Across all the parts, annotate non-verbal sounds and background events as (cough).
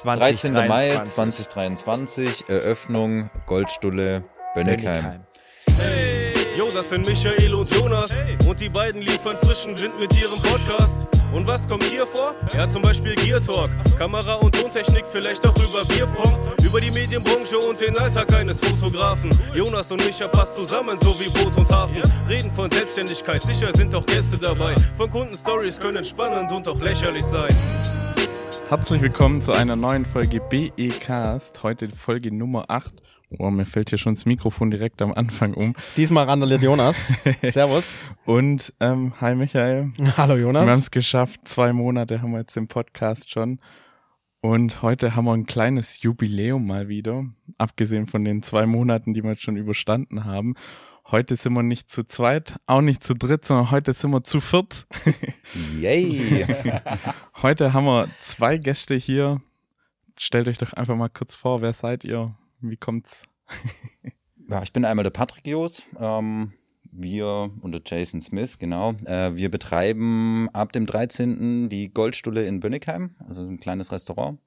13. Mai 2023, Eröffnung Goldstulle Bönnigheim. Hey, yo, das sind Michael und Jonas und die beiden liefern frischen Wind mit ihrem Podcast. Und was kommt hier vor? Ja, zum Beispiel Gear Talk, Kamera- und Tontechnik, vielleicht auch über Bierpong, über die Medienbranche und den Alltag eines Fotografen. Jonas und Micha passt zusammen, so wie Boot und Hafen. Reden von Selbstständigkeit, sicher sind auch Gäste dabei. Von Kundenstories können spannend und auch lächerlich sein. Herzlich willkommen zu einer neuen Folge BE-Cast. Heute Folge Nummer 8. Oh, mir fällt hier schon das Mikrofon direkt am Anfang um. Diesmal randaliert Jonas. (laughs) Servus. Und ähm, hi Michael. Hallo Jonas. Wir haben es geschafft. Zwei Monate haben wir jetzt den Podcast schon. Und heute haben wir ein kleines Jubiläum mal wieder. Abgesehen von den zwei Monaten, die wir jetzt schon überstanden haben. Heute sind wir nicht zu zweit, auch nicht zu dritt, sondern heute sind wir zu viert. (laughs) Yay! (laughs) Heute haben wir zwei Gäste hier. Stellt euch doch einfach mal kurz vor, wer seid ihr? Wie kommt's? (laughs) ja, ich bin einmal der Patrick Jos. Ähm, wir und der Jason Smith, genau. Äh, wir betreiben ab dem 13. die Goldstulle in Bönnigheim, also ein kleines Restaurant.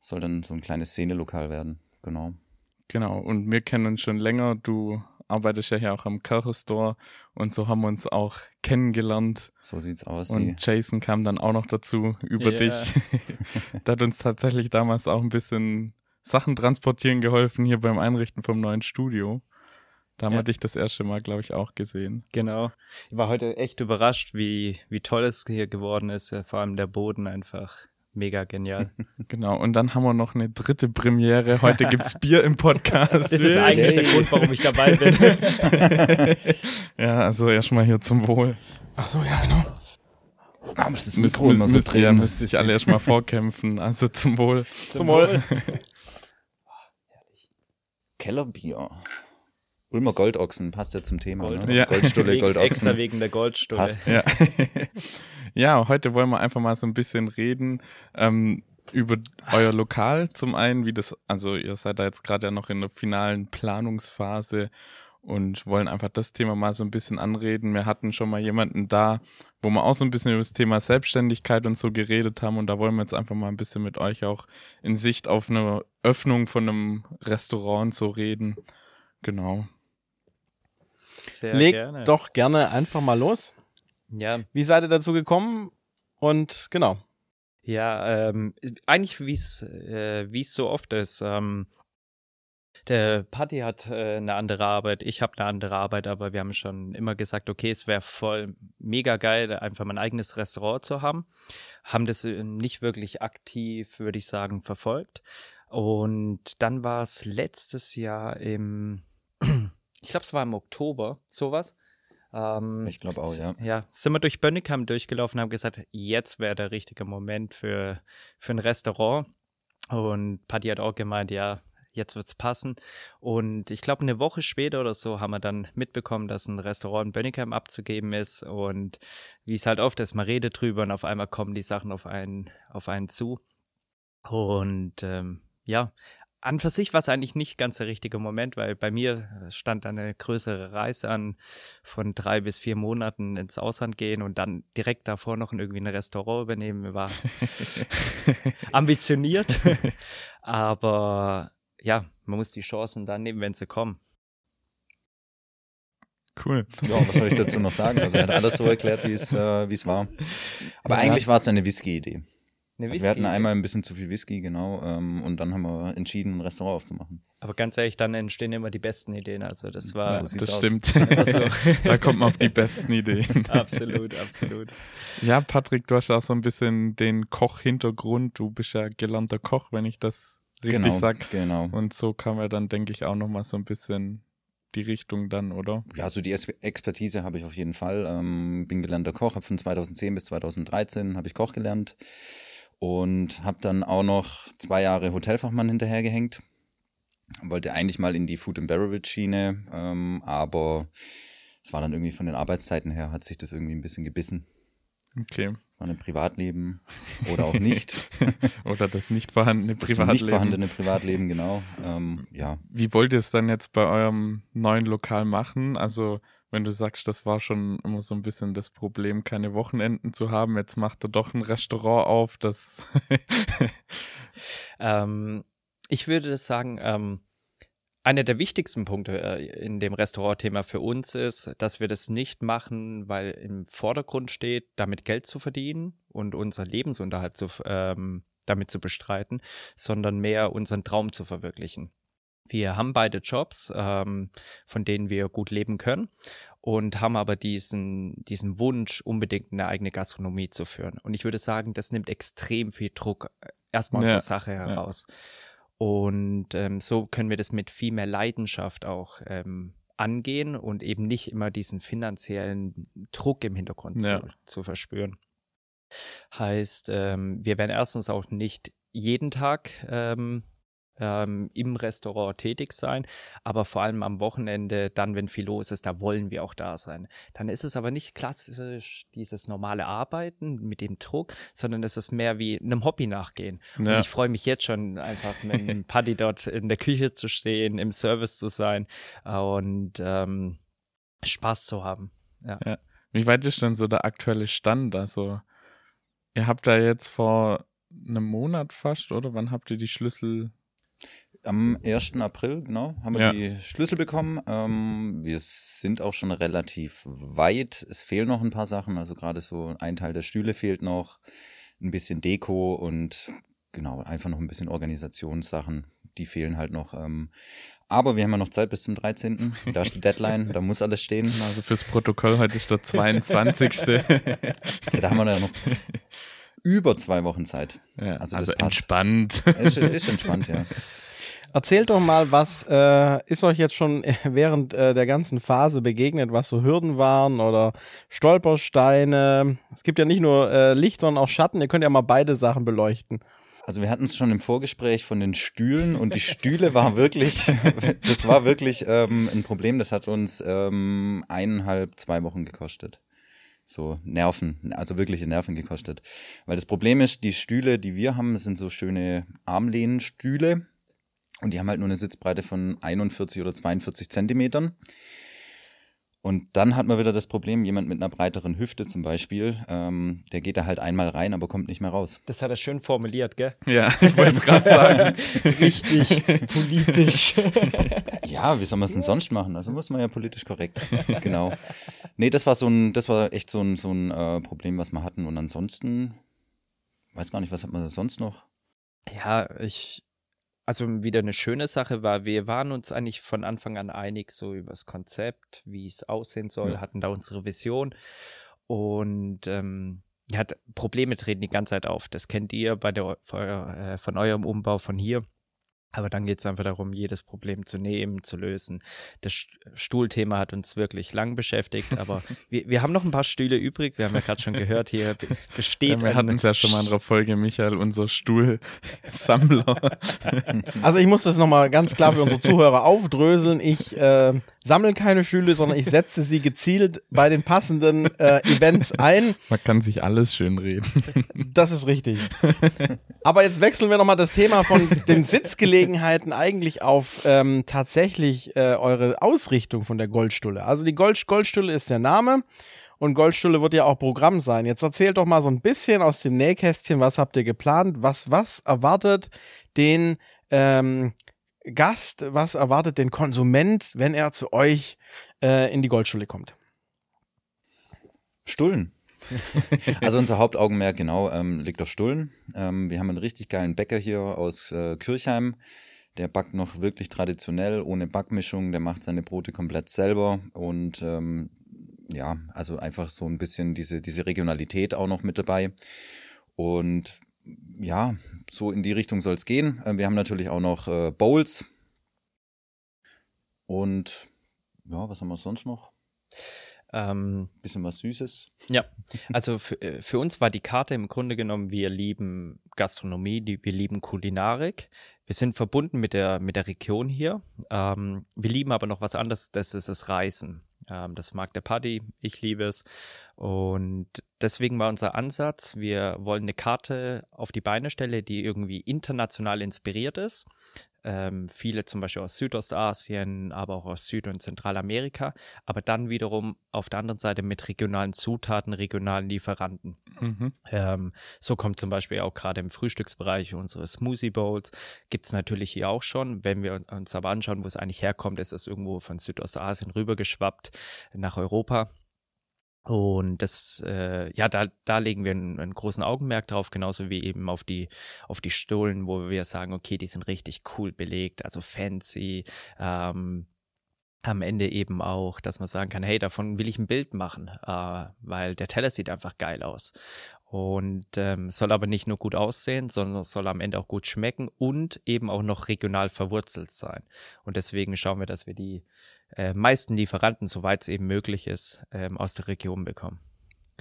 Soll dann so ein kleines Szenelokal werden, genau. Genau, und wir kennen uns schon länger. Du arbeitest ja hier auch am Kirche und so haben wir uns auch kennengelernt. So sieht's aus. Und Jason kam dann auch noch dazu über yeah. dich. (laughs) Der hat uns tatsächlich damals auch ein bisschen Sachen transportieren geholfen hier beim Einrichten vom neuen Studio. Da haben ja. wir dich das erste Mal, glaube ich, auch gesehen. Genau. Ich war heute echt überrascht, wie, wie toll es hier geworden ist. Vor allem der Boden einfach mega genial. (laughs) Genau, und dann haben wir noch eine dritte Premiere. Heute gibt's (laughs) Bier im Podcast. Das ist eigentlich hey. der Grund, warum ich dabei bin. (laughs) ja, also erstmal hier zum Wohl. Ach so, ja, genau. Ah, muss das Mikro müssen, immer so drehen. Ja, müsste sich alle erstmal vorkämpfen. Also zum Wohl. Zum, zum Wohl. Kellerbier. Ulmer Goldochsen passt ja zum Thema. Gold. Ne? Ja. Goldstulle, (laughs) Goldochsen. Extra wegen der Goldstulle. Passt. Ja. (laughs) ja, heute wollen wir einfach mal so ein bisschen reden ähm, über euer Lokal zum einen, wie das, also ihr seid da jetzt gerade ja noch in der finalen Planungsphase und wollen einfach das Thema mal so ein bisschen anreden. Wir hatten schon mal jemanden da, wo wir auch so ein bisschen über das Thema Selbstständigkeit und so geredet haben und da wollen wir jetzt einfach mal ein bisschen mit euch auch in Sicht auf eine Öffnung von einem Restaurant so reden. Genau. Sehr Leg gerne. doch gerne einfach mal los. Ja. Wie seid ihr dazu gekommen? Und genau. Ja, ähm, eigentlich wie es äh, wie es so oft ist. Ähm, der Patti hat äh, eine andere Arbeit, ich habe eine andere Arbeit, aber wir haben schon immer gesagt, okay, es wäre voll mega geil, einfach mein eigenes Restaurant zu haben. Haben das äh, nicht wirklich aktiv, würde ich sagen, verfolgt. Und dann war es letztes Jahr im, ich glaube, es war im Oktober, sowas. Ähm, ich glaube auch, ja. Ja, sind wir durch Bönnigheim durchgelaufen, haben gesagt, jetzt wäre der richtige Moment für, für ein Restaurant. Und Patti hat auch gemeint, ja, jetzt wird's passen. Und ich glaube, eine Woche später oder so haben wir dann mitbekommen, dass ein Restaurant in Bönnigheim abzugeben ist. Und wie es halt oft ist, man redet drüber und auf einmal kommen die Sachen auf einen, auf einen zu. Und ähm, ja, an für sich war es eigentlich nicht ganz der richtige Moment, weil bei mir stand eine größere Reise an von drei bis vier Monaten ins Ausland gehen und dann direkt davor noch irgendwie ein Restaurant übernehmen, war (laughs) ambitioniert. (laughs) Aber ja, man muss die Chancen dann nehmen, wenn sie kommen. Cool. Ja, was soll ich dazu noch sagen? Also er hat alles so erklärt, wie es äh, wie es war. Aber ja. eigentlich war es eine Whisky-Idee. Also wir hatten einmal ein bisschen zu viel Whisky, genau, ähm, und dann haben wir entschieden, ein Restaurant aufzumachen. Aber ganz ehrlich, dann entstehen immer die besten Ideen. Also das war. So das stimmt. (laughs) So. (laughs) da kommt man auf die besten Ideen. (laughs) absolut, absolut. Ja, Patrick, du hast auch so ein bisschen den Koch-Hintergrund. Du bist ja gelernter Koch, wenn ich das richtig genau, sage. Genau. Und so kam er dann, denke ich, auch nochmal so ein bisschen die Richtung dann, oder? Ja, so die Expertise habe ich auf jeden Fall. Ähm, bin gelernter Koch, habe von 2010 bis 2013 habe ich Koch gelernt und habe dann auch noch zwei Jahre Hotelfachmann hinterhergehängt. Wollte eigentlich mal in die Food and Beverage Schiene, ähm, aber es war dann irgendwie von den Arbeitszeiten her, hat sich das irgendwie ein bisschen gebissen. Okay. War ein Privatleben oder auch nicht. (laughs) oder das nicht vorhandene Privatleben. Das nicht vorhandene Privatleben, genau. Ähm, ja. Wie wollt ihr es dann jetzt bei eurem neuen Lokal machen? Also wenn du sagst, das war schon immer so ein bisschen das Problem, keine Wochenenden zu haben. Jetzt macht er doch ein Restaurant auf, das. (laughs) Ähm, ich würde sagen, ähm, einer der wichtigsten Punkte äh, in dem Restaurantthema für uns ist, dass wir das nicht machen, weil im Vordergrund steht, damit Geld zu verdienen und unseren Lebensunterhalt zu, ähm, damit zu bestreiten, sondern mehr unseren Traum zu verwirklichen. Wir haben beide Jobs, ähm, von denen wir gut leben können und haben aber diesen, diesen Wunsch, unbedingt eine eigene Gastronomie zu führen. Und ich würde sagen, das nimmt extrem viel Druck äh, erstmal aus ja, der Sache heraus. Ja. Und ähm, so können wir das mit viel mehr Leidenschaft auch ähm, angehen und eben nicht immer diesen finanziellen Druck im Hintergrund ja. zu, zu, verspüren. Heißt, ähm, wir werden erstens auch nicht jeden Tag ähm, ähm, im Restaurant tätig sein, aber vor allem am Wochenende, dann, wenn viel los ist, da wollen wir auch da sein. Dann ist es aber nicht klassisch dieses normale Arbeiten mit dem Druck, sondern es ist mehr wie einem Hobby nachgehen. Ja. Und ich freue mich jetzt schon einfach mit dem (laughs) Paddy dort in der Küche zu stehen, im Service zu sein und ähm, Spaß zu haben. Ja. ja. Wie weit ist denn so der aktuelle Stand? Also, ihr habt da jetzt vor einem Monat fast, oder? Wann habt ihr die Schlüssel am 1. April, genau, haben wir ja. die Schlüssel bekommen. Ähm, wir sind auch schon relativ weit. Es fehlen noch ein paar Sachen. Also gerade so ein Teil der Stühle fehlt noch, ein bisschen Deko und genau, einfach noch ein bisschen Organisationssachen. Die fehlen halt noch. Ähm, aber wir haben ja noch Zeit bis zum 13. Da ist die Deadline, da muss alles stehen. (laughs) Also fürs Protokoll heute ist der 22. (laughs) ja, da haben wir ja noch über zwei Wochen Zeit. Ja, also, also entspannt. Ist, ist entspannt, ja. Erzählt doch mal, was äh, ist euch jetzt schon (laughs) während äh, der ganzen Phase begegnet, was so Hürden waren oder Stolpersteine? Es gibt ja nicht nur äh, Licht, sondern auch Schatten. Ihr könnt ja mal beide Sachen beleuchten. Also wir hatten es schon im Vorgespräch von den Stühlen und die Stühle waren wirklich, (laughs) das war wirklich ähm, ein Problem. Das hat uns ähm, eineinhalb, zwei Wochen gekostet so Nerven, also wirkliche Nerven gekostet. Weil das Problem ist, die Stühle, die wir haben, sind so schöne Armlehnenstühle und die haben halt nur eine Sitzbreite von 41 oder 42 Zentimetern. Und dann hat man wieder das Problem, jemand mit einer breiteren Hüfte zum Beispiel, ähm, der geht da halt einmal rein, aber kommt nicht mehr raus. Das hat er schön formuliert, gell? Ja, (laughs) ich wollte es gerade sagen. (laughs) Richtig politisch. (laughs) ja, wie soll man es denn sonst machen? Also muss man ja politisch korrekt. genau. Nee, das war so ein, das war echt so ein, so ein äh, Problem, was wir hatten. Und ansonsten, weiß gar nicht, was hat man sonst noch? Ja, ich, also wieder eine schöne Sache war, wir waren uns eigentlich von Anfang an einig, so über das Konzept, wie es aussehen soll, ja. hatten da unsere Vision und ähm, ja, Probleme treten die ganze Zeit auf. Das kennt ihr bei der äh, von eurem Umbau von hier. Aber dann geht es einfach darum, jedes Problem zu nehmen, zu lösen. Das Stuhlthema hat uns wirklich lang beschäftigt, aber (laughs) wir, wir haben noch ein paar Stühle übrig. Wir haben ja gerade schon gehört, hier besteht. Ja, wir hatten es ja schon mal in der Folge, Michael, unser Stuhlsammler. (laughs) Also ich muss das nochmal ganz klar für unsere Zuhörer aufdröseln. Ich äh, sammle keine Stühle, sondern ich setze sie gezielt bei den passenden äh, Events ein. Man kann sich alles schön reden. Das ist richtig. Aber jetzt wechseln wir nochmal das Thema von dem Sitzgelegen Gelegenheiten eigentlich auf ähm, tatsächlich äh, eure Ausrichtung von der Goldstulle? Also die Gold Goldstulle ist der Name und Goldstulle wird ja auch Programm sein. Jetzt erzählt doch mal so ein bisschen aus dem Nähkästchen, was habt ihr geplant? Was, was erwartet den ähm, Gast, was erwartet den Konsument, wenn er zu euch äh, in die Goldstulle kommt? Stullen. (laughs) also unser Hauptaugenmerk genau ähm, liegt auf Stullen. Ähm, wir haben einen richtig geilen Bäcker hier aus äh, Kirchheim. Der backt noch wirklich traditionell, ohne Backmischung. Der macht seine Brote komplett selber und ähm, ja, also einfach so ein bisschen diese, diese Regionalität auch noch mit dabei. Und ja, so in die Richtung soll es gehen. Äh, wir haben natürlich auch noch äh, Bowls. Und ja, was haben wir sonst noch? Ähm, Bisschen was Süßes. Ja, also für, äh, für, uns war die Karte im Grunde genommen, wir lieben Gastronomie, die, wir lieben Kulinarik. Wir sind verbunden mit der, mit der Region hier. Ähm, wir lieben aber noch was anderes, das ist das Reisen. Ähm, das mag der Paddy, ich liebe es. Und deswegen war unser Ansatz, wir wollen eine Karte auf die Beine stellen, die irgendwie international inspiriert ist ähm, viele zum Beispiel aus Südostasien, aber auch aus Süd- und Zentralamerika, aber dann wiederum auf der anderen Seite mit regionalen Zutaten, regionalen Lieferanten. Mhm. Ähm, so kommt zum Beispiel auch gerade im Frühstücksbereich unsere Smoothie Bowls. Gibt es natürlich hier auch schon. Wenn wir uns aber anschauen, wo es eigentlich herkommt, ist es irgendwo von Südostasien rübergeschwappt nach Europa. Und das, äh, ja, da, da legen wir einen, einen, großen Augenmerk drauf, genauso wie eben auf die, auf die Stullen, wo wir sagen, okay, die sind richtig cool belegt, also fancy, ähm, am Ende eben auch, dass man sagen kann, hey, davon will ich ein Bild machen, äh, weil der Teller sieht einfach geil aus. Und ähm, soll aber nicht nur gut aussehen, sondern soll am Ende auch gut schmecken und eben auch noch regional verwurzelt sein. Und deswegen schauen wir, dass wir die äh, meisten Lieferanten, soweit es eben möglich ist, ähm, aus der Region bekommen.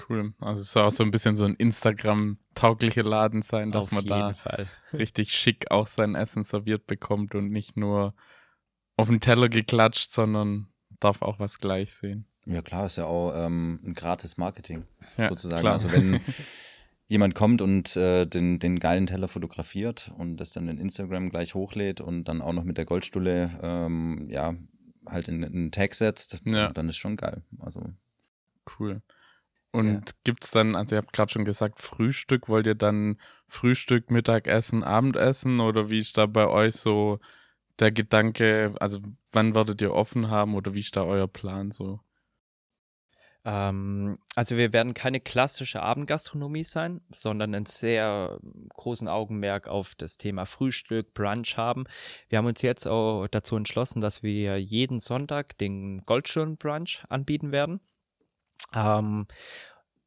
Cool. Also es soll auch so ein bisschen so ein Instagram-tauglicher Laden sein, dass Auf man da Fall. (laughs) richtig schick auch sein Essen serviert bekommt und nicht nur auf den Teller geklatscht, sondern darf auch was gleich sehen. Ja klar, ist ja auch ähm, ein gratis Marketing Ja, sozusagen. klar. Also wenn (laughs) jemand kommt und äh, den, den geilen Teller fotografiert und das dann in Instagram gleich hochlädt und dann auch noch mit der Goldstulle ähm, ja halt in, in einen Tag setzt, Ja. dann ist schon geil. Also Cool. Und gibt's dann, also ihr habt gerade schon gesagt, Frühstück, wollt ihr dann Frühstück, Mittagessen, Abendessen oder wie ist da bei euch so der Gedanke, also wann werdet ihr offen haben oder wie ist da euer Plan so? Ähm, also wir werden keine klassische Abendgastronomie sein, sondern einen sehr großen Augenmerk auf das Thema Frühstück, Brunch haben. Wir haben uns jetzt auch dazu entschlossen, dass wir jeden Sonntag den Goldschirm-Brunch anbieten werden. Ähm,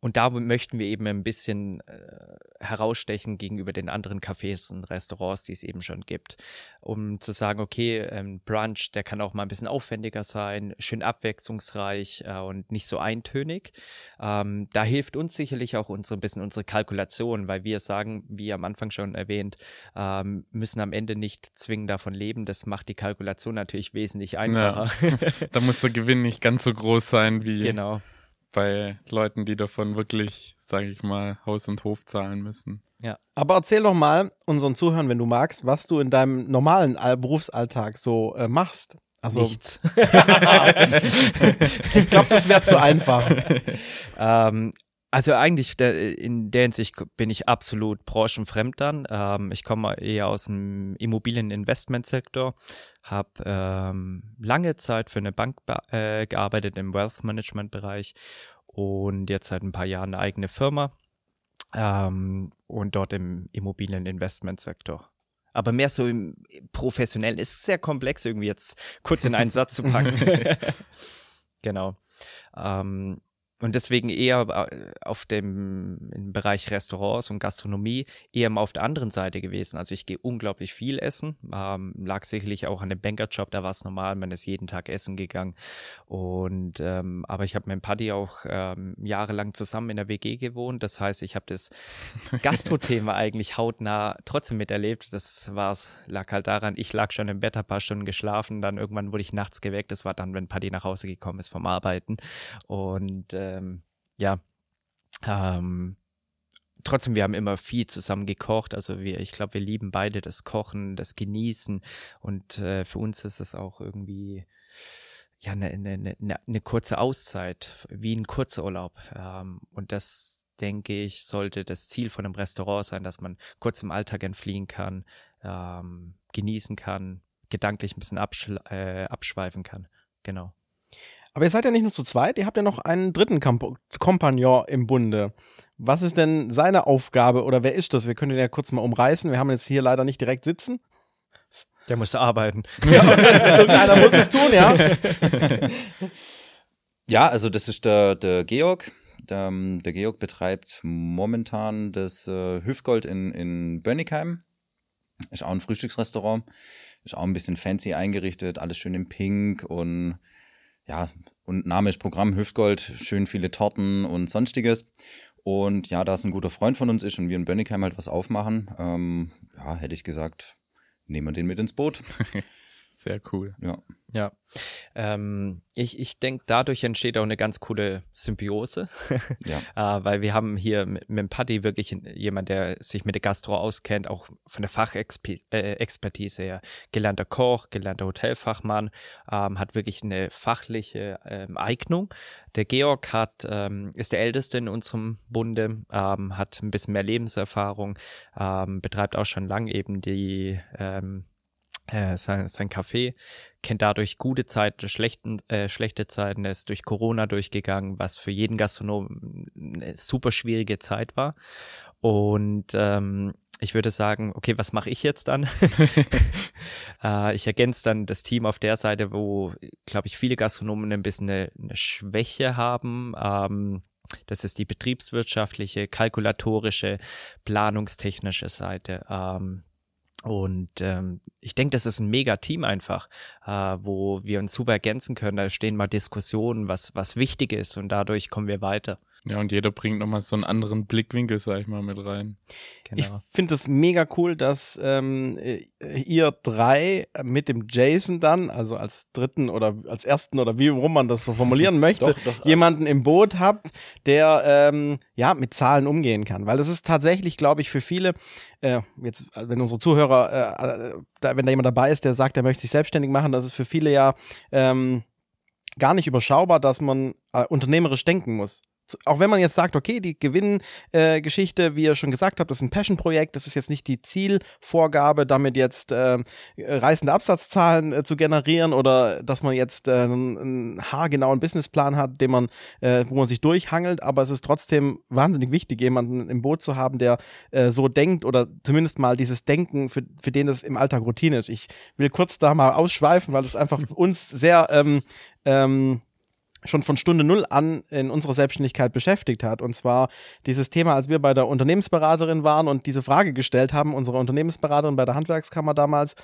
und da möchten wir eben ein bisschen äh, herausstechen gegenüber den anderen Cafés und Restaurants, die es eben schon gibt. Um zu sagen, okay, ähm, Brunch, der kann auch mal ein bisschen aufwendiger sein, schön abwechslungsreich äh, und nicht so eintönig. Ähm, da hilft uns sicherlich auch unsere, ein bisschen unsere Kalkulation, weil wir sagen, wie am Anfang schon erwähnt, ähm, müssen am Ende nicht zwingend davon leben. Das macht die Kalkulation natürlich wesentlich einfacher. (laughs) Da muss der Gewinn nicht ganz so groß sein wie genau. Bei Leuten, die davon wirklich, sage ich mal, Haus und Hof zahlen müssen. Aber erzähl doch mal unseren Zuhörern, wenn du magst, was du in deinem normalen All Berufsalltag so äh, machst. Also, Nichts. (laughs) ich glaube, das wäre zu einfach. (laughs) Ähm, also eigentlich der, in der Hinsicht bin ich absolut branchenfremd dann. Ähm, ich komme eher aus dem Immobilieninvestmentsektor, habe ähm, lange Zeit für eine Bank äh, gearbeitet im Wealth Management Bereich und jetzt seit ein paar Jahren eine eigene Firma ähm, und dort im Immobilieninvestmentsektor. Aber mehr so im professionellen ist sehr komplex irgendwie jetzt kurz in einen Satz zu packen. (laughs) (laughs) genau. Ähm, und deswegen eher äh, auf dem im Bereich Restaurants und Gastronomie eher mal auf der anderen Seite gewesen. Also ich gehe unglaublich viel essen, ähm, lag sicherlich auch an dem Bankerjob, da war es normal, man ist jeden Tag essen gegangen. Und ähm, aber ich habe mit dem Paddy auch ähm, jahrelang zusammen in der WG gewohnt. Das heißt, ich habe das (laughs) Gastro-Thema eigentlich hautnah trotzdem miterlebt. Das war's, lag halt daran, ich lag schon im Bett, ein paar Stunden geschlafen, dann irgendwann wurde ich nachts geweckt. Das war dann, wenn Paddy nach Hause gekommen ist vom Arbeiten. Und ähm, ja, ähm, trotzdem, wir haben immer viel zusammen gekocht. Also wir, ich glaube, wir lieben beide das Kochen, das Genießen. Und äh, für uns ist es auch irgendwie ja eine, eine, eine, eine kurze Auszeit, wie ein Kurzurlaub. Ähm, und das denke ich, sollte das Ziel von einem Restaurant sein, dass man kurz im Alltag entfliehen kann, ähm, genießen kann, gedanklich ein bisschen äh, abschweifen kann. Genau. Aber ihr seid ja nicht nur zu zweit, ihr habt ja noch einen dritten Kamp Kompagnon im Bunde. Was ist denn seine Aufgabe oder wer ist das? Wir können den ja kurz mal umreißen. Wir haben jetzt hier leider nicht direkt sitzen. Der musste arbeiten. (laughs) Ja, irgendeiner muss es tun, ja. (laughs) Ja, also das ist der, der Georg. Der, ähm, der Georg betreibt momentan das äh, Hüfgold in, in Bönnigheim. Ist auch ein Frühstücksrestaurant. Ist auch ein bisschen fancy eingerichtet, alles schön in Pink und ja, und Name ist Programm Hüftgold, schön viele Torten und sonstiges. Und ja, da es ein guter Freund von uns ist und wir in Bönnigheim halt was aufmachen, ähm, ja, hätte ich gesagt, nehmen wir den mit ins Boot. (laughs) Sehr cool. Ja. Ja. Ähm, ich ich denke, dadurch entsteht auch eine ganz coole Symbiose. (laughs) Ja. äh, weil wir haben hier mit, mit dem Paddy wirklich jemand, der sich mit der Gastro auskennt, auch von der Fachexpertise her. Gelernter Koch, gelernter Hotelfachmann, ähm, hat wirklich eine fachliche ähm, Eignung. Der Georg hat, ähm, ist der Älteste in unserem Bunde, ähm, hat ein bisschen mehr Lebenserfahrung, ähm, betreibt auch schon lang eben die äh, sein, sein Café, kennt dadurch gute Zeiten, schlechten, äh, schlechte Zeiten, er ist durch Corona durchgegangen, was für jeden Gastronom eine super schwierige Zeit war. Und ähm, ich würde sagen, okay, was mache ich jetzt dann? (laughs) (laughs) äh, ich ergänze dann das Team auf der Seite, wo, glaube ich, viele Gastronomen ein bisschen eine, eine Schwäche haben. Ähm, das ist die betriebswirtschaftliche, kalkulatorische, planungstechnische Seite. Ähm, und ähm, ich denke, das ist ein mega Team einfach, äh, wo wir uns super ergänzen können. Da stehen mal Diskussionen, was, was wichtig ist und dadurch kommen wir weiter. Ja, und jeder bringt nochmal so einen anderen Blickwinkel, sag ich mal, mit rein. Genau. Ich finde es mega cool, dass ähm, ihr drei mit dem Jason dann, also als dritten oder als ersten oder wie rum man das so formulieren (laughs) möchte, doch, doch, jemanden im Boot habt, der ähm, ja mit Zahlen umgehen kann. Weil das ist tatsächlich, glaube ich, für viele, äh, jetzt, wenn unsere Zuhörer, äh, äh, da, wenn da jemand dabei ist, der sagt, er möchte sich selbstständig machen, das ist für viele ja ähm, gar nicht überschaubar, dass man äh, unternehmerisch denken muss auch wenn man jetzt sagt, okay, die Gewinngeschichte, äh, wie ihr schon gesagt habt, das ist ein Passion-Projekt, das ist jetzt nicht die Zielvorgabe, damit jetzt äh, reißende Absatzzahlen äh, zu generieren oder dass man jetzt äh, einen haargenauen Businessplan hat, den man, äh, wo man sich durchhangelt, aber es ist trotzdem wahnsinnig wichtig, jemanden im Boot zu haben, der äh, so denkt oder zumindest mal dieses Denken, für, für den das im Alltag Routine ist. Ich will kurz da mal ausschweifen, weil es einfach uns sehr ähm, ähm, schon von Stunde Null an in unserer Selbstständigkeit beschäftigt hat. Und zwar dieses Thema, als wir bei der Unternehmensberaterin waren und diese Frage gestellt haben, unsere Unternehmensberaterin bei der Handwerkskammer damals,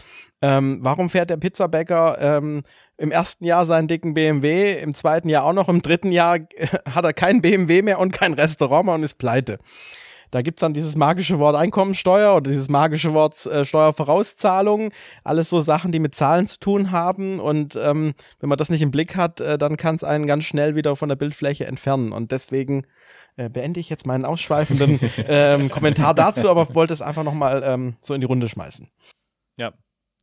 ähm, warum fährt der Pizzabäcker ähm, im ersten Jahr seinen dicken BMW, im zweiten Jahr auch noch, im dritten Jahr hat er kein BMW mehr und kein Restaurant mehr und ist pleite. Da gibt es dann dieses magische Wort Einkommensteuer oder dieses magische Wort äh, Steuervorauszahlung. Alles so Sachen, die mit Zahlen zu tun haben. Und ähm, wenn man das nicht im Blick hat, äh, dann kann es einen ganz schnell wieder von der Bildfläche entfernen. Und deswegen äh, beende ich jetzt meinen ausschweifenden (laughs) ähm, Kommentar dazu, aber wollte es einfach nochmal ähm, so in die Runde schmeißen. Ja,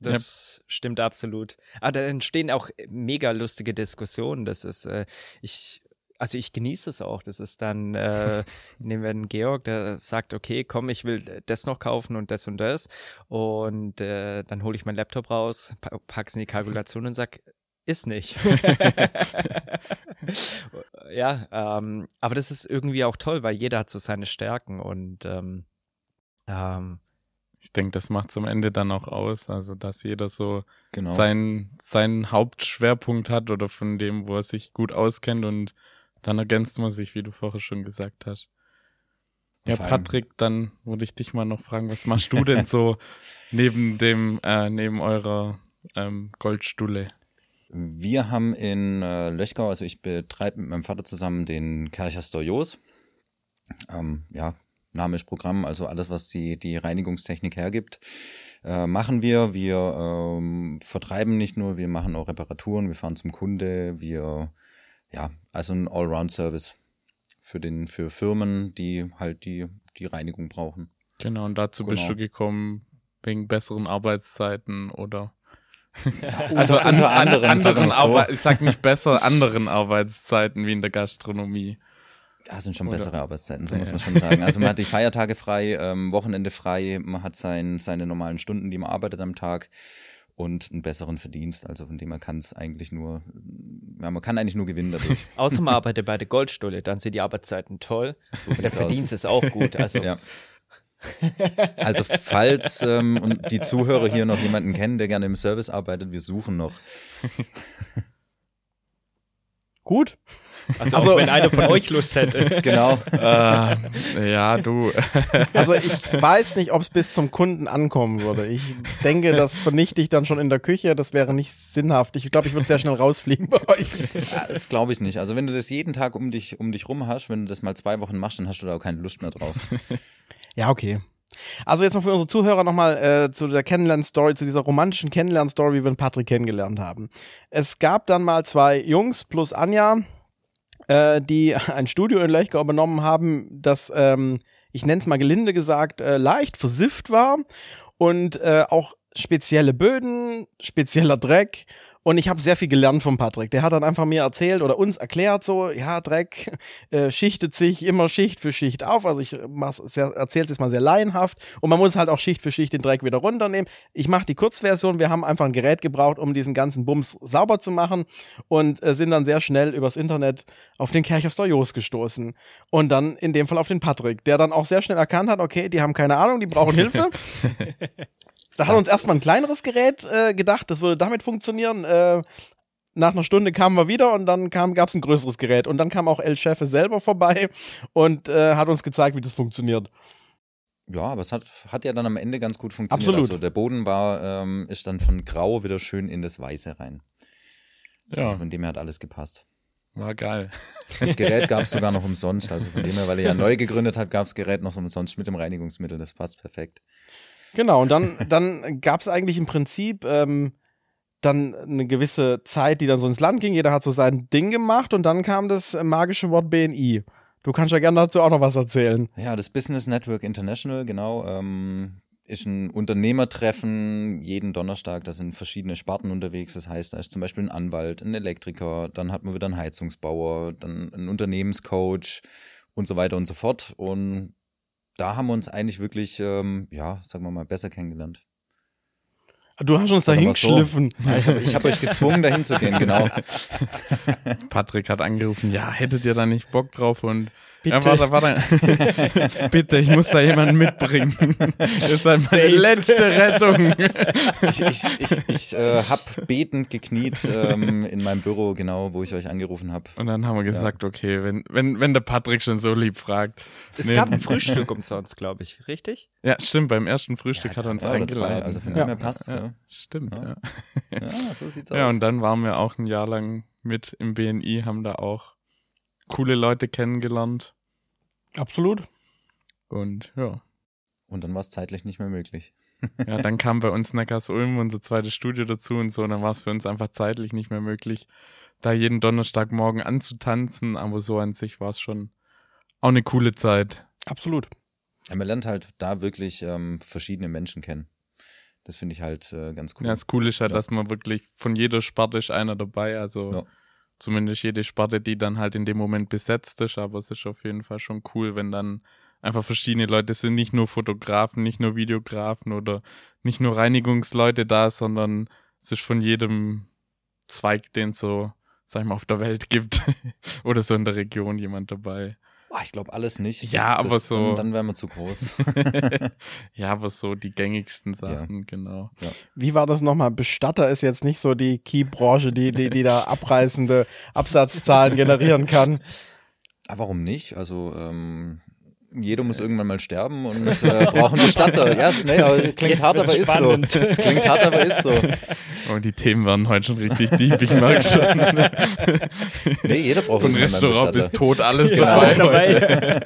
das stimmt absolut. Ah, da entstehen auch mega lustige Diskussionen. Das ist, äh, ich also ich genieße es auch. Das ist dann, äh, (laughs) nehmen wir einen Georg, der sagt, okay, komm, ich will das noch kaufen und das und das. Und äh, dann hole ich meinen Laptop raus, pack's in die Kalkulation und sag, ist nicht. (laughs) ja, ähm, aber das ist irgendwie auch toll, weil jeder hat so seine Stärken und ähm, ähm, ich denke, das macht es am Ende dann auch aus, also dass jeder so genau. seinen, seinen Hauptschwerpunkt hat oder von dem, wo er sich gut auskennt und dann ergänzt man sich, wie du vorher schon gesagt hast. Ja, Patrick, dann würde ich dich mal noch fragen, was machst du denn so (laughs) neben dem, äh, neben eurer ähm, Goldstulle? Wir haben in äh, Löchgau, also ich betreibe mit meinem Vater zusammen den Kercher Storios. Ähm, ja, Name ist Programm, also alles, was die, die Reinigungstechnik hergibt, äh, machen wir. Wir ähm, vertreiben nicht nur, wir machen auch Reparaturen, wir fahren zum Kunde, wir ja, also ein Allround-Service für den, für Firmen, die halt die, die Reinigung brauchen. Genau, und dazu genau. bist du gekommen wegen besseren Arbeitszeiten oder (laughs) also an, unter anderem, an, anderen so. ich sag nicht besser, anderen Arbeitszeiten wie in der Gastronomie. Ja, sind schon Oder? bessere Arbeitszeiten, so ja. muss man schon sagen. Also man hat die (laughs) Feiertage frei, ähm, Wochenende frei, man hat sein, seine normalen Stunden, die man arbeitet am Tag und einen besseren Verdienst. Also von dem man kann es eigentlich nur, ja, man kann eigentlich nur gewinnen dadurch. (laughs) Außer man arbeitet bei der Goldstulle, dann sind die Arbeitszeiten toll so und der Verdienst aus. ist auch gut. Also. Ja. Also falls ähm, und die Zuhörer hier noch jemanden kennen, der gerne im Service arbeitet, wir suchen noch. Gut. Also, also wenn einer von (laughs) euch Lust hätte. Genau. Äh, ja, du. (laughs) Also ich weiß nicht, ob es bis zum Kunden ankommen würde. Ich denke, das vernichte ich dann schon in der Küche. Das wäre nicht sinnhaft. Ich glaube, ich würde sehr schnell rausfliegen bei euch. Ja, das glaube ich nicht. Also wenn du das jeden Tag um dich, um dich rum hast, wenn du das mal zwei Wochen machst, dann hast du da auch keine Lust mehr drauf. (laughs) Ja, okay. Also jetzt mal für unsere Zuhörer nochmal äh, zu der Kennenlern-Story, zu dieser romantischen Kennenlern-Story, wie wir Patrick kennengelernt haben. Es gab dann mal zwei Jungs plus Anja, äh, die (laughs) ein Studio in Lechgau übernommen haben, das, ähm, ich nenne es mal gelinde gesagt, äh, leicht versifft war und äh, auch spezielle Böden, spezieller Dreck und ich habe sehr viel gelernt von Patrick. Der hat dann einfach mir erzählt oder uns erklärt, so, ja, Dreck äh, schichtet sich immer Schicht für Schicht auf. Also ich erzähle es jetzt mal sehr laienhaft. Und man muss halt auch Schicht für Schicht den Dreck wieder runternehmen. Ich mache die Kurzversion. Wir haben einfach ein Gerät gebraucht, um diesen ganzen Bums sauber zu machen. Und äh, sind dann sehr schnell übers Internet auf den Kercher Jos gestoßen. Und dann in dem Fall auf den Patrick, der dann auch sehr schnell erkannt hat, okay, die haben keine Ahnung, die brauchen (laughs) Hilfe. (laughs) Da hat uns erstmal ein kleineres Gerät äh, gedacht, das würde damit funktionieren. Äh, nach einer Stunde kamen wir wieder und dann gab es ein größeres Gerät. Und dann kam auch El Chefe selber vorbei und äh, hat uns gezeigt, wie das funktioniert. Ja, aber es hat, hat ja dann am Ende ganz gut funktioniert. Absolut. Also der Boden war, ähm, ist dann von Grau wieder schön in das Weiße rein. Ja. Also von dem her hat alles gepasst. War geil. Das Gerät gab es (laughs) sogar noch umsonst. Also von dem her, weil er ja neu gegründet hat, gab es Gerät noch umsonst mit dem Reinigungsmittel. Das passt perfekt. Genau, und dann, dann gab es eigentlich im Prinzip ähm, dann eine gewisse Zeit, die dann so ins Land ging. Jeder hat so sein Ding gemacht und dann kam das magische Wort BNI. Du kannst ja gerne dazu auch noch was erzählen. Ja, das Business Network International, genau, ähm, ist ein Unternehmertreffen jeden Donnerstag. Da sind verschiedene Sparten unterwegs. Das heißt, da ist zum Beispiel ein Anwalt, ein Elektriker, dann hat man wieder einen Heizungsbauer, dann ein Unternehmenscoach und so weiter und so fort. Und da haben wir uns eigentlich wirklich, ähm, ja, sagen wir mal, besser kennengelernt. Du hast uns dahin geschliffen. So. Ja, ich habe hab euch gezwungen, dahin zu gehen, genau. (laughs) Patrick hat angerufen, ja, hättet ihr da nicht Bock drauf? Und Bitte. Ja, warte, warte. (laughs) Bitte, ich muss da jemanden mitbringen. (laughs) Das ist dann meine letzte Rettung. Ich, ich, ich, ich äh, habe betend gekniet ähm, in meinem Büro, genau, wo ich euch angerufen habe. Und dann haben wir gesagt, ja. okay, wenn, wenn, wenn der Patrick schon so lieb fragt. Es nee. gab ein (laughs) Frühstück umsonst, glaube ich, richtig? Ja, stimmt, beim ersten Frühstück ja, hat er uns eingeladen. Zwei, also von dem her passt. Ja, Stimmt, ja. Ja, so sieht's aus. Ja, und dann waren wir auch ein Jahr lang mit im BNI, haben da auch coole Leute kennengelernt. Absolut. Und ja. Und dann war es zeitlich nicht mehr möglich. (laughs) ja, dann kam bei uns Neckars Ulm unser zweites Studio dazu und so, und dann war es für uns einfach zeitlich nicht mehr möglich, da jeden Donnerstagmorgen anzutanzen, aber so an sich war es schon auch eine coole Zeit. Absolut. Ja, man lernt halt da wirklich ähm, verschiedene Menschen kennen. Das finde ich halt äh, ganz cool. Ja, das Coole ist halt, ja. dass man wirklich von jeder Sparte ist einer dabei, also ja zumindest jede Sparte, die dann halt in dem Moment besetzt ist, aber es ist auf jeden Fall schon cool, wenn dann einfach verschiedene Leute sind, nicht nur Fotografen, nicht nur Videografen oder nicht nur Reinigungsleute da, sondern es ist von jedem Zweig, den es so, sag ich mal, auf der Welt gibt (laughs) oder so in der Region jemand dabei. Boah, ich glaube alles nicht. Das, ja, aber das, so. Dann, dann wären wir zu groß. (laughs) ja, aber so die gängigsten Sachen, ja. genau. Ja. Wie war das nochmal? Bestatter ist jetzt nicht so die Key-Branche, die, die, die da abreißende Absatzzahlen generieren kann. Aber (laughs) warum nicht? Also, ähm, jeder muss irgendwann mal sterben und (laughs) äh, braucht einen Bestatter. Ja, nee, aber es klingt hart, aber spannend. ist so. Es klingt hart, aber ist so. (laughs) Oh, die Themen waren heute schon richtig deep, ich merke (laughs) schon. nee, jeder braucht Von Restaurant bis tot alles dabei. Ja, heute.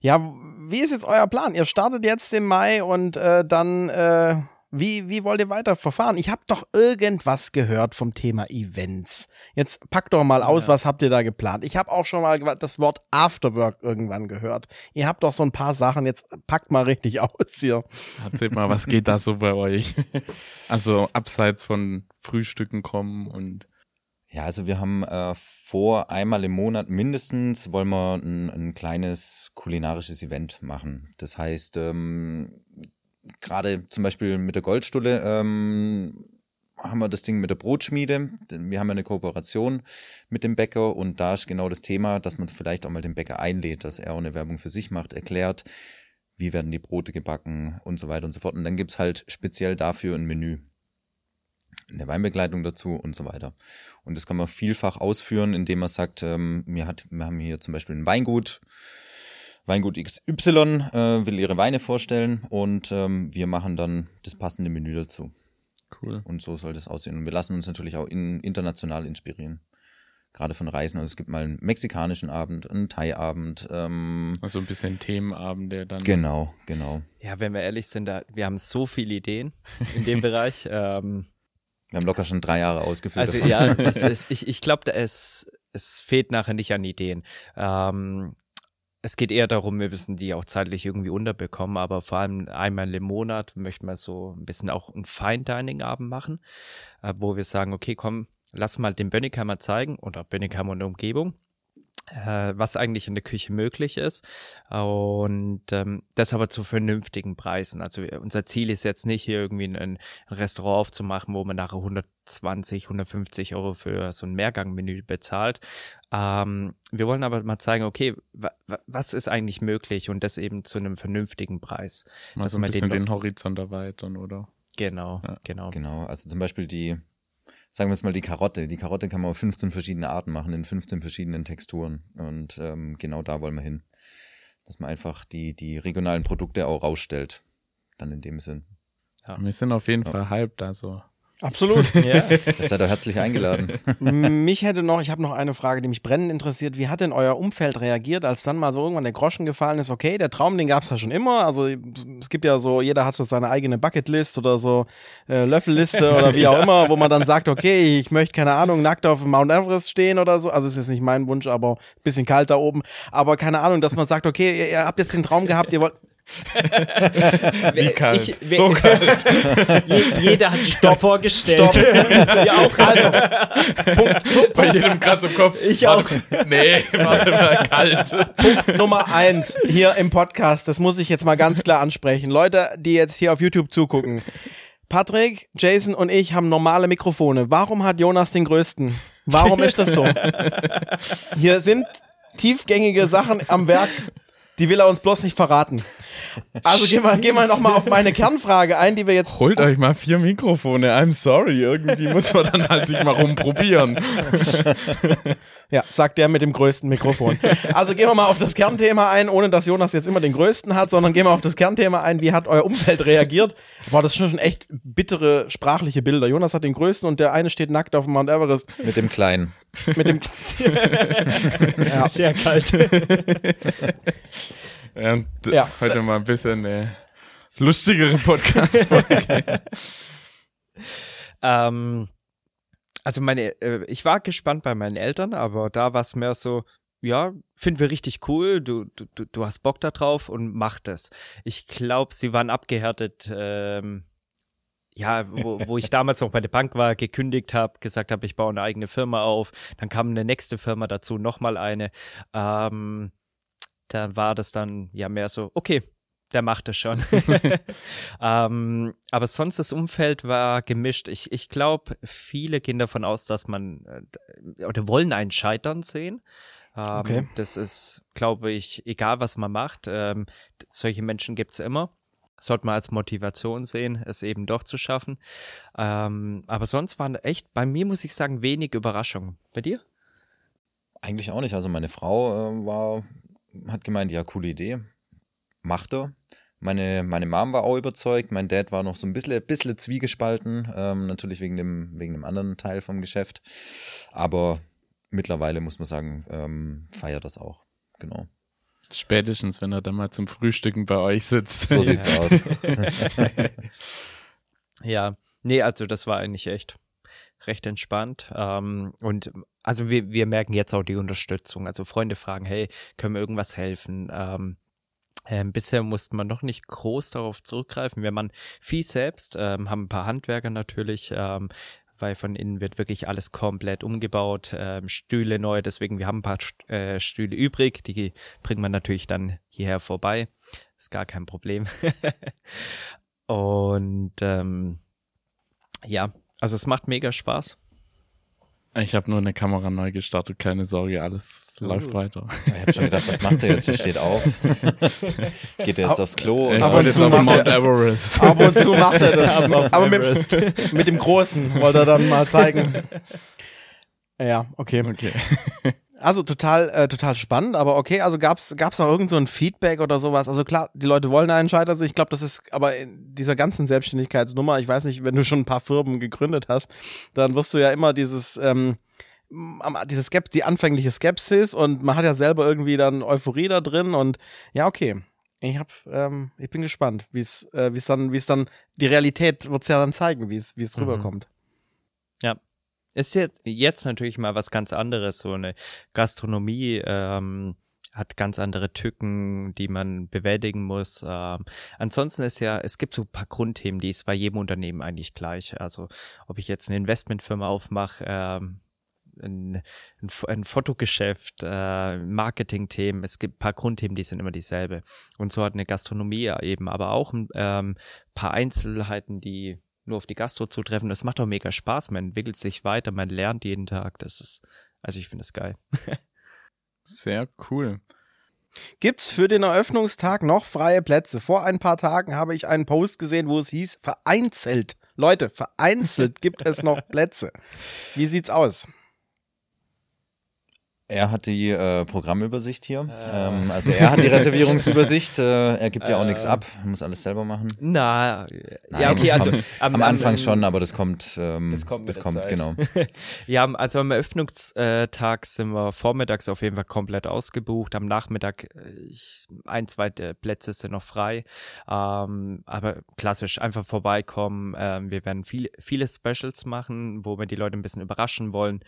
ja, wie ist jetzt euer Plan? Ihr startet jetzt im Mai und äh, dann äh, wie, wie wollt ihr weiter verfahren? Ich habe doch irgendwas gehört vom Thema Events. Jetzt packt doch mal aus, ja. was habt ihr da geplant? Ich habe auch schon mal das Wort Afterwork irgendwann gehört. Ihr habt doch so ein paar Sachen, jetzt packt mal richtig (laughs) aus hier. Erzählt mal, was geht da so bei euch? (laughs) Also abseits von Frühstücken kommen und ja, also wir haben äh, vor, einmal im Monat mindestens wollen wir ein, ein kleines kulinarisches Event machen. Das heißt, ähm, gerade zum Beispiel mit der Goldstulle ähm, haben wir das Ding mit der Brotschmiede. Wir haben ja eine Kooperation mit dem Bäcker und da ist genau das Thema, dass man vielleicht auch mal den Bäcker einlädt, dass er auch eine Werbung für sich macht, erklärt, wie werden die Brote gebacken und so weiter und so fort. Und dann gibt's halt speziell dafür ein Menü. Eine Weinbegleitung dazu und so weiter. Und das kann man vielfach ausführen, indem man sagt, ähm, wir, hat, wir haben hier zum Beispiel ein Weingut, Weingut XY äh, will ihre Weine vorstellen und ähm, wir machen dann das passende Menü dazu. Cool. Und so soll das aussehen. Und wir lassen uns natürlich auch in, international inspirieren. gerade von Reisen. Also es gibt mal einen mexikanischen Abend, einen Thai-Abend. Ähm, Also ein bisschen Themenabende dann. genau, genau. Ja, wenn wir ehrlich sind, da, wir haben so viele Ideen in dem (laughs) Bereich. Ähm, Wir haben locker schon drei Jahre ausgefüllt. also davon. ja, (laughs) ist, ich, ich glaube, es, es fehlt nachher nicht an Ideen. Ähm, es geht eher darum, wir müssen die auch zeitlich irgendwie unterbekommen, aber vor allem einmal im Monat möchten wir so ein bisschen auch einen Fine-Dining-Abend machen, äh, wo wir sagen, okay, komm, lass mal den Bönnigheimer zeigen oder Bönnigheimer und Umgebung, äh, was eigentlich in der Küche möglich ist und ähm, das aber zu vernünftigen Preisen. Also unser Ziel ist jetzt nicht hier irgendwie ein, ein Restaurant aufzumachen, wo man nachher 120, 150 Euro für so ein Mehrgangmenü bezahlt. Ähm, wir wollen aber mal zeigen, okay, wa wa was ist eigentlich möglich und das eben zu einem vernünftigen Preis. Mal dass so ein man den bisschen den, Leuten- Horizont erweitern, oder? Genau, Ja. genau. Genau, also zum Beispiel die, sagen wir jetzt mal die Karotte. Die Karotte kann man auf 15 verschiedene Arten machen, in 15 verschiedenen Texturen. Und ähm, genau da wollen wir hin. Dass man einfach die, die regionalen Produkte auch rausstellt. Dann in dem Sinn. Wir sind auf jeden Ja. Fall hyped, also. Absolut. (laughs) Ja. Ihr seid doch herzlich eingeladen. mich hätte noch, ich habe noch eine Frage, die mich brennend interessiert. Wie hat denn euer Umfeld reagiert, als dann mal so irgendwann der Groschen gefallen ist? Okay, der Traum, den gab es ja schon immer. Also es gibt ja so, jeder hat so seine eigene Bucketlist oder so äh, Löffelliste (laughs) oder wie auch immer, wo man dann sagt, okay, ich möchte, keine Ahnung, nackt auf Mount Everest stehen oder so. Also es ist jetzt nicht mein Wunsch, aber ein bisschen kalt da oben. Aber keine Ahnung, dass man sagt, okay, ihr, ihr habt jetzt den Traum gehabt, ihr wollt. Wie kalt. Ich- so kalt. (laughs) Je, jeder hat sich da vorgestellt. Stopp. ja, auch. (laughs) Also, Punkt, Bei jedem Kratz im Kopf. Ich Warte, Nee, warte mal, kalt. Punkt Nummer eins hier im Podcast, das muss ich jetzt mal ganz klar ansprechen. Leute, die jetzt hier auf YouTube zugucken. Patrick, Jason und ich haben normale Mikrofone. Warum hat Jonas den größten? Warum ist das so? Hier sind tiefgängige Sachen am Werk, die will er uns bloß nicht verraten. Also gehen wir, gehen wir nochmal auf meine Kernfrage ein, die wir jetzt Holt euch mal vier Mikrofone. I'm sorry. Irgendwie muss man dann halt sich mal rumprobieren. (laughs) Ja, sagt der mit dem größten Mikrofon. Also gehen wir mal auf das Kernthema ein, ohne dass Jonas jetzt immer den größten hat, sondern gehen wir auf das Kernthema ein. Wie hat euer Umfeld reagiert? Boah, das sind schon echt bittere sprachliche Bilder. Jonas hat den größten und der eine steht nackt auf dem Mount Everest Mit dem Kleinen. mit dem. (laughs) ja. Sehr kalt. (laughs) Ja, und Ja. heute mal ein bisschen eine lustigere Podcast-Folge. (laughs) Ähm, also meine, äh, ich war gespannt bei meinen Eltern, aber da war es mehr so, ja, finden wir richtig cool, du, du, du- du hast Bock da drauf und mach das. Ich glaube, sie waren abgehärtet, ähm, ja, wo, wo ich damals noch bei der Bank war, gekündigt habe, gesagt habe, ich baue eine eigene Firma auf, dann kam eine nächste Firma dazu, nochmal eine. Ähm, da war das dann ja mehr so, okay, der macht es schon. (laughs) (laughs) ähm, aber sonst das Umfeld war gemischt. Ich, ich glaube, viele gehen davon aus, dass man äh, oder wollen einen Scheitern sehen. Ähm, Okay. Das ist, glaube ich, egal was man macht. Ähm, solche Menschen gibt's immer. Sollte man als Motivation sehen, es eben doch zu schaffen. Ähm, aber sonst waren echt, bei mir muss ich sagen, wenig Überraschungen. Bei dir? Eigentlich auch nicht. Also meine Frau äh, war, hat gemeint, ja, coole Idee. Macht er. Meine, meine Mom war auch überzeugt, mein Dad war noch so ein bisschen, bisschen zwiegespalten, ähm, natürlich wegen dem, wegen dem anderen Teil vom Geschäft. Aber mittlerweile muss man sagen, ähm, feiert das auch. Genau. Spätestens, wenn er dann mal zum Frühstücken bei euch sitzt. So sieht's (laughs) aus. (laughs) Ja, nee, also das war eigentlich echt recht entspannt. Ähm, und also wir, wir merken jetzt auch die Unterstützung. Also Freunde fragen, hey, können wir irgendwas helfen? Ähm, ähm, bisher musste man noch nicht groß darauf zurückgreifen. Wir machen viel selbst, ähm, haben ein paar Handwerker natürlich, ähm, weil von innen wird wirklich alles komplett umgebaut, ähm, Stühle neu, deswegen wir haben ein paar St äh, Stühle übrig, die bringt man natürlich dann hierher vorbei, ist gar kein Problem. (laughs) Und ähm, ja, also es macht mega Spaß. Ich habe nur eine Kamera neu gestartet, keine Sorge, alles läuft weiter. Ich habe schon gedacht, was macht er jetzt? Er steht auf. (laughs) Geht er jetzt aufs Klo? Ab Und zu auf macht Mount er- Everest. (laughs) Ab und zu macht er das. (laughs) auf Aber Everest. mit, mit dem Großen wollte er dann mal zeigen. Ja, okay. Okay. Also total, äh, total spannend, aber okay, also gab's gab's noch irgend so ein Feedback oder sowas? Also klar, die Leute wollen einen Scheitern. Ich glaube, das ist aber in dieser ganzen Selbstständigkeitsnummer, ich weiß nicht, wenn du schon ein paar Firmen gegründet hast, dann wirst du ja immer dieses, ähm, diese Skept die anfängliche Skepsis und man hat ja selber irgendwie dann Euphorie da drin und ja, okay. Ich hab, ähm, ich bin gespannt, wie es, äh, wie es dann, wie es dann, die Realität wird es ja dann zeigen, wie es, wie es Mhm. rüberkommt. Ist jetzt, jetzt natürlich mal was ganz anderes. So eine Gastronomie ähm, hat ganz andere Tücken, die man bewältigen muss. Ähm, ansonsten ist ja, es gibt so ein paar Grundthemen, die ist bei jedem Unternehmen eigentlich gleich. Also ob ich jetzt eine Investmentfirma aufmache, ähm, ein, ein, ein Fotogeschäft, äh, Marketingthemen, es gibt ein paar Grundthemen, die sind immer dieselbe. Und so hat eine Gastronomie eben aber auch ein ähm, paar Einzelheiten, die nur auf die Gastro zutreffen. Das macht auch mega Spaß. Man entwickelt sich weiter, man lernt jeden Tag. Das ist, also ich finde es geil. (laughs) Sehr cool. Gibt's für den Eröffnungstag noch freie Plätze? Vor ein paar Tagen habe ich einen Post gesehen, wo es hieß, vereinzelt. Leute, vereinzelt (laughs) gibt es noch Plätze. Wie sieht's aus? Er hat die äh, Programmübersicht hier. Ähm, also er hat die (laughs) Reservierungsübersicht. Äh, er gibt ja auch nichts ab. muss alles selber machen. Na, Nein, ja, okay, also kommt am, Anfang schon, aber das kommt. Ähm, Das kommt das kommt Zeit. genau. (laughs) Ja, also am Eröffnungstag sind wir vormittags auf jeden Fall komplett ausgebucht. Am Nachmittag äh, ich, ein, zwei äh, Plätze sind noch frei. Ähm, aber klassisch, einfach vorbeikommen. Ähm, wir werden viel, viele Specials machen, wo wir die Leute ein bisschen überraschen wollen.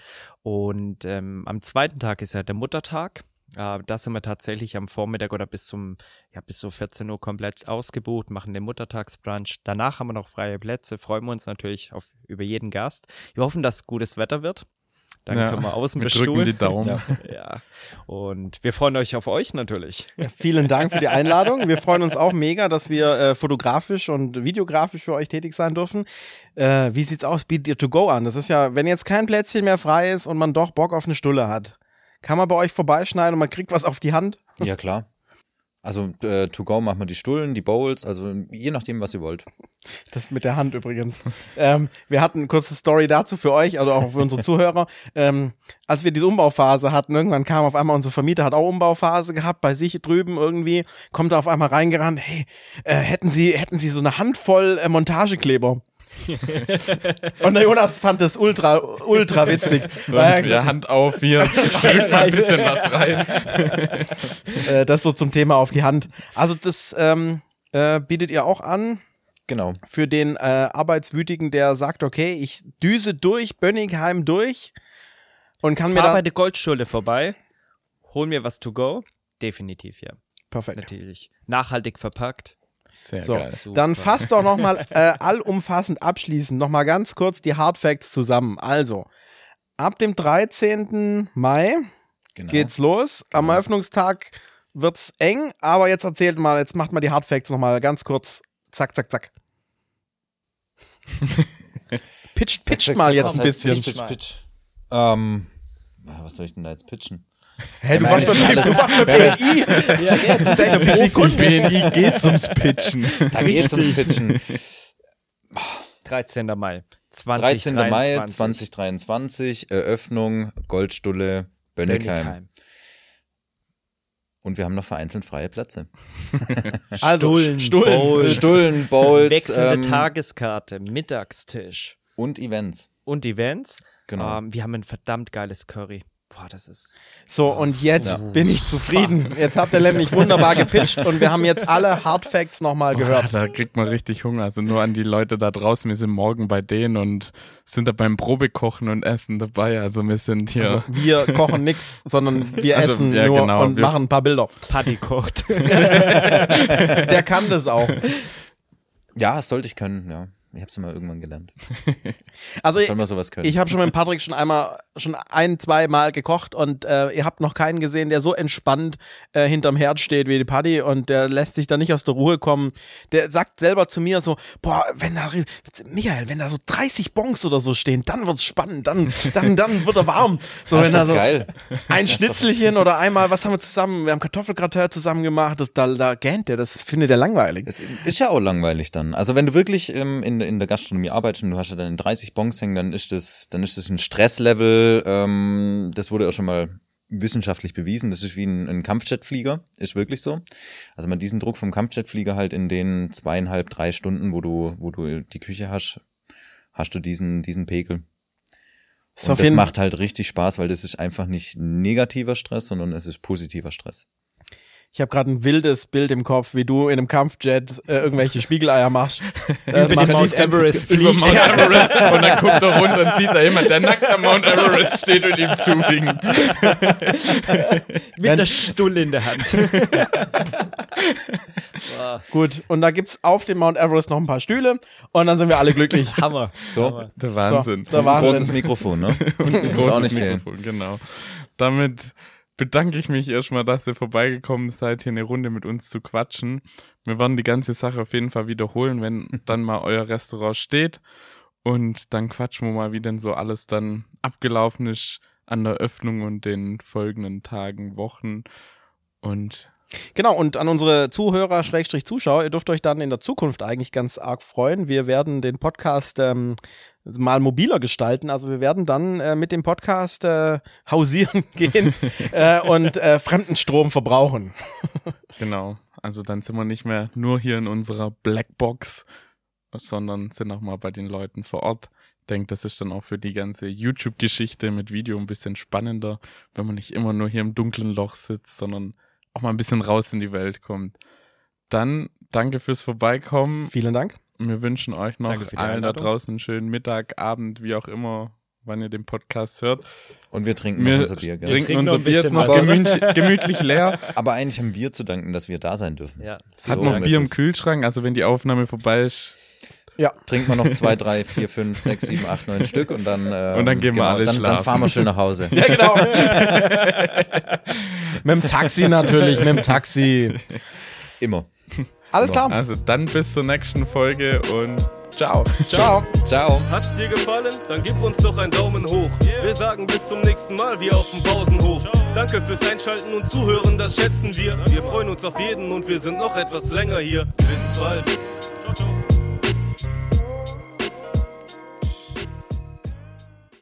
Und ähm, am zweiten Tag ist ja der Muttertag. Äh, da sind wir tatsächlich am Vormittag oder bis zum, ja, bis so 14 Uhr komplett ausgebucht, machen den Muttertagsbrunch. Danach haben wir noch freie Plätze, freuen wir uns natürlich auf, über jeden Gast. Wir hoffen, dass gutes Wetter wird. Dann Ja, können wir außen Wir drücken die. Daumen. Ja. Ja. Und wir freuen euch auf euch natürlich. Ja, vielen Dank für die Einladung. Wir freuen uns auch mega, dass wir äh, fotografisch und videografisch für euch tätig sein dürfen. Äh, wie sieht's aus? Bietet ihr to go an? Das ist ja, wenn jetzt kein Plätzchen mehr frei ist und man doch Bock auf eine Stulle hat, kann man bei euch vorbeischneiden und man kriegt was auf die Hand. Ja, klar. Also äh, to go machen wir die Stullen, die Bowls, also je nachdem, was ihr wollt. Das mit der Hand übrigens. ähm, wir hatten eine kurze Story dazu für euch, also auch für unsere Zuhörer. Ähm, als wir diese Umbauphase hatten, irgendwann kam auf einmal unser Vermieter, hat auch Umbauphase gehabt, bei sich drüben irgendwie, kommt er auf einmal reingerannt, hey, äh, hätten Sie, hätten Sie so eine Handvoll äh, Montagekleber? (laughs) Und der Jonas fand das ultra, ultra witzig. So, wir Hand auf, wir drücken ein bisschen was rein. (laughs) äh, das so zum Thema auf die Hand. Also das ähm, äh, bietet ihr auch an Genau. für den äh, Arbeitswütigen, der sagt, okay, ich düse durch Bönningheim durch und kann mir Fahr bei dann der Goldschule vorbei, hol mir was to go. Definitiv, ja. perfekt. Natürlich. Nachhaltig verpackt. Sehr So, geil. Dann fasst doch noch mal äh, allumfassend abschließend noch mal ganz kurz die Hard Facts zusammen. Also, ab dem 13. Mai genau. geht's los. Am Eröffnungstag wird's eng, aber jetzt erzählt mal, jetzt macht mal die Hard Facts noch mal ganz kurz. Zack, zack, zack. (laughs) pitcht, pitcht mal jetzt ein bisschen. Pitch, pitch, pitch. Ähm, was soll ich denn da jetzt pitchen? Hä, du meine beim ich du beim BNI. Ja, ja, das 60 Sekunden. BNI geht's ums Pitchen. Da geht's ums Pitchen. 13. Mai. 13. Mai 2023. 2023, Eröffnung, Goldstulle, Bönnigheim. Bönnigheim. Und wir haben noch vereinzelt freie Plätze. Also, (laughs) Stullen, Stullen. Bowls. Stullen, Bowls Wechselnde ähm, Tageskarte, Mittagstisch und Events. und Events. Genau. Ähm, wir haben ein verdammt geiles Curry. Boah, das ist. So, und jetzt Ja. bin ich zufrieden. Jetzt habt ihr nämlich wunderbar gepitcht und wir haben jetzt alle Hard Facts nochmal gehört. da kriegt man richtig Hunger. Also nur an die Leute da draußen. Wir sind morgen bei denen und sind da beim Probekochen und Essen dabei. Also wir sind hier. Also, wir kochen nix, sondern wir Also, essen ja, nur genau, und wir- machen ein paar Bilder. Paddy kocht. (laughs) Der kann das auch. Ja, das sollte ich können, ja. Ich habe es mal irgendwann gelernt. (laughs) Also Ich ich, können. ich habe schon mit Patrick schon einmal, schon ein, zwei Mal gekocht und äh, ihr habt noch keinen gesehen, der so entspannt äh, hinterm Herd steht wie die Paddy und der lässt sich da nicht aus der Ruhe kommen. Der sagt selber zu mir so, boah, wenn da, Michael, wenn da so 30 Bonks oder so stehen, dann wird's spannend, dann, dann, dann wird er warm. So, das wenn ist da so geil. ein Schnitzelchen oder einmal, was haben wir zusammen, wir haben Kartoffelgratin zusammen gemacht, das, da, da gähnt der, das findet er langweilig. Es ist ja auch langweilig dann. Also wenn du wirklich ähm, in, in der Gastronomie arbeitest und du hast ja dann 30 Bons hängen, dann ist das, dann ist das ein Stresslevel, ähm, das wurde auch schon mal wissenschaftlich bewiesen. Das ist wie ein, ein Kampfjetflieger, ist wirklich so. Also man diesen Druck vom Kampfjetflieger halt in den zweieinhalb, drei Stunden, wo du, wo du die Küche hast, hast du diesen, diesen Pegel. Und das macht halt richtig Spaß, weil das ist einfach nicht negativer Stress, sondern es ist positiver Stress. Ich habe gerade ein wildes Bild im Kopf, wie du in einem Kampfjet äh, irgendwelche Spiegeleier machst. Äh, machst- Mount Everest Über fliegt. Mount (laughs) Everest und dann guckt er runter und sieht da jemand, der nackt am Mount Everest steht und ihm zuwinkt. (laughs) Mit einer Stulle in der Hand. (laughs) Gut, und da gibt's auf dem Mount Everest noch ein paar Stühle und dann sind wir alle glücklich. Hammer. So, Hammer. Der Wahnsinn. So, der Wahnsinn. großes Mikrofon, ne? Ein Muss auch großes. Mikrofon, genau. Damit bedanke ich mich erstmal, dass ihr vorbeigekommen seid, hier eine Runde mit uns zu quatschen. Wir werden die ganze Sache auf jeden Fall wiederholen, wenn (laughs) dann mal euer Restaurant steht. Und dann quatschen wir mal, wie denn so alles dann abgelaufen ist an der Öffnung und den folgenden Tagen, Wochen. Und Genau, und an unsere Zuhörer, Schrägstrich Zuschauer, ihr dürft euch dann in der Zukunft eigentlich ganz arg freuen. Wir werden den Podcast ähm, mal mobiler gestalten. Also wir werden dann äh, mit dem Podcast äh, hausieren (laughs) gehen äh, und äh, Fremdenstrom verbrauchen. (laughs) genau, also dann sind wir nicht mehr nur hier in unserer Blackbox, sondern sind auch mal bei den Leuten vor Ort. Ich denke, das ist dann auch für die ganze YouTube-Geschichte mit Video ein bisschen spannender, wenn man nicht immer nur hier im dunklen Loch sitzt, sondern auch mal ein bisschen raus in die Welt kommt. Dann danke fürs Vorbeikommen. Vielen Dank. Wir wünschen euch noch allen da draußen einen schönen Mittag, Abend, wie auch immer, wann ihr den Podcast hört. Und wir trinken Wir noch unser Bier, gell? trinken trinken noch unser Bier jetzt noch gemütlich, (laughs) gemütlich leer. Aber eigentlich haben wir zu danken, dass wir da sein dürfen. Ja. Hat So noch ist Bier im. Kühlschrank, also wenn die Aufnahme vorbei ist, Trinken wir noch zwei, drei, vier, fünf, sechs, sieben, acht, neun Stück und dann, (laughs) ähm, Und dann gehen wir alle dann, dann schlafen. fahren wir schön nach Hause. (laughs) Ja, genau. mit dem Taxi natürlich, mit dem Taxi. Immer. Alles klar. Also dann bis zur nächsten Folge und ciao. (laughs) Ciao. Ciao. Hat's dir gefallen? Dann gib uns doch einen Daumen hoch. Wir sagen bis zum nächsten Mal wie auf dem Pausenhof. Danke fürs Einschalten und Zuhören, das schätzen wir. Wir freuen uns auf jeden und wir sind noch etwas länger hier. Bis bald. Ciao, ciao.